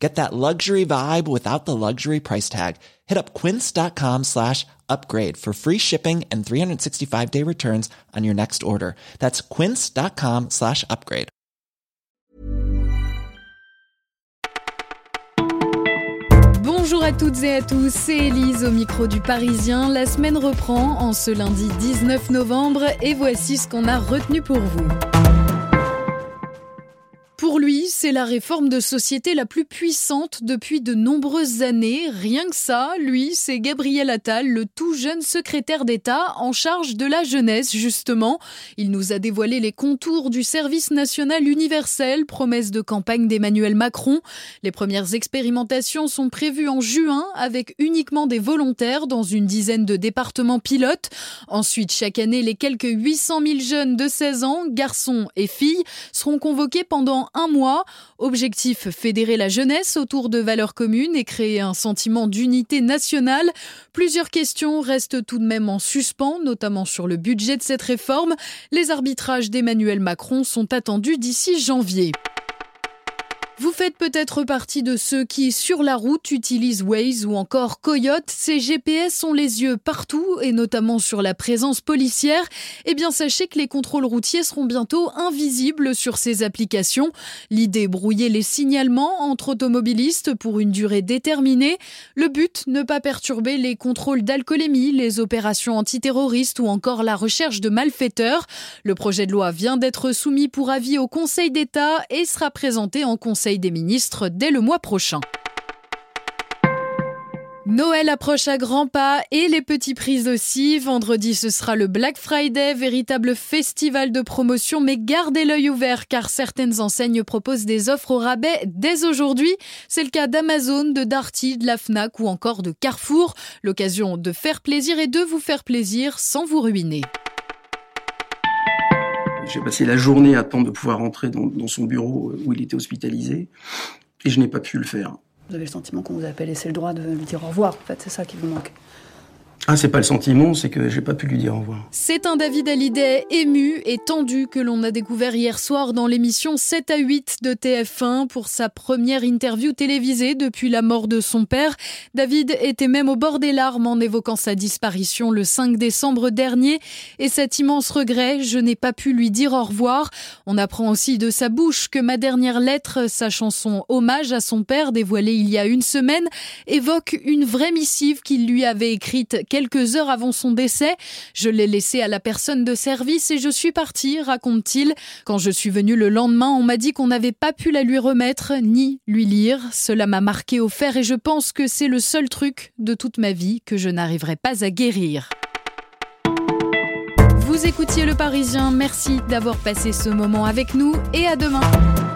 Get that luxury vibe without the luxury price tag. Hit up quince.com slash upgrade for free shipping and 365 day returns on your next order. That's quince.com slash upgrade. Bonjour à toutes et à tous, c'est Elise au micro du Parisien. La semaine reprend en ce lundi 19 novembre et voici ce qu'on a retenu pour vous. C'est la réforme de société la plus puissante depuis de nombreuses années. Rien que ça, lui, c'est Gabriel Attal, le tout jeune secrétaire d'État en charge de la jeunesse, justement. Il nous a dévoilé les contours du service national universel, promesse de campagne d'Emmanuel Macron. Les premières expérimentations sont prévues en juin avec uniquement des volontaires dans une dizaine de départements pilotes. Ensuite, chaque année, les quelques 800 000 jeunes de 16 ans, garçons et filles, seront convoqués pendant un mois. Objectif fédérer la jeunesse autour de valeurs communes et créer un sentiment d'unité nationale. Plusieurs questions restent tout de même en suspens, notamment sur le budget de cette réforme. Les arbitrages d'Emmanuel Macron sont attendus d'ici janvier. Vous faites peut-être partie de ceux qui, sur la route, utilisent Waze ou encore Coyote. Ces GPS ont les yeux partout et notamment sur la présence policière. Eh bien, sachez que les contrôles routiers seront bientôt invisibles sur ces applications. L'idée, brouiller les signalements entre automobilistes pour une durée déterminée. Le but, ne pas perturber les contrôles d'alcoolémie, les opérations antiterroristes ou encore la recherche de malfaiteurs. Le projet de loi vient d'être soumis pour avis au Conseil d'État et sera présenté en Conseil des ministres dès le mois prochain. Noël approche à grands pas et les petits prix aussi. Vendredi, ce sera le Black Friday, véritable festival de promotion, mais gardez l'œil ouvert car certaines enseignes proposent des offres au rabais dès aujourd'hui. C'est le cas d'Amazon, de Darty, de la Fnac ou encore de Carrefour. L'occasion de faire plaisir et de vous faire plaisir sans vous ruiner. J'ai passé la journée à attendre de pouvoir rentrer dans, son bureau où il était hospitalisé et je n'ai pas pu le faire. Vous avez le sentiment qu'on vous a pas laissé le droit de lui dire au revoir, en fait, c'est ça qui vous manque. Ah, c'est pas le sentiment, c'est que j'ai pas pu lui dire au revoir. C'est un David Hallyday ému et tendu que l'on a découvert hier soir dans l'émission 7 à 8 de TF1 pour sa première interview télévisée depuis la mort de son père. David était même au bord des larmes en évoquant sa disparition le 5 décembre dernier et cet immense regret, je n'ai pas pu lui dire au revoir. On apprend aussi de sa bouche que ma dernière lettre, sa chanson Hommage à son père dévoilée il y a une semaine, évoque une vraie missive qu'il lui avait écrite quelques heures avant son décès. Je l'ai laissé à la personne de service et je suis parti, raconte-t-il. Quand je suis venu le lendemain, on m'a dit qu'on n'avait pas pu la lui remettre ni lui lire. Cela m'a marqué au fer et je pense que c'est le seul truc de toute ma vie que je n'arriverai pas à guérir. Vous écoutiez Le Parisien, merci d'avoir passé ce moment avec nous et à demain.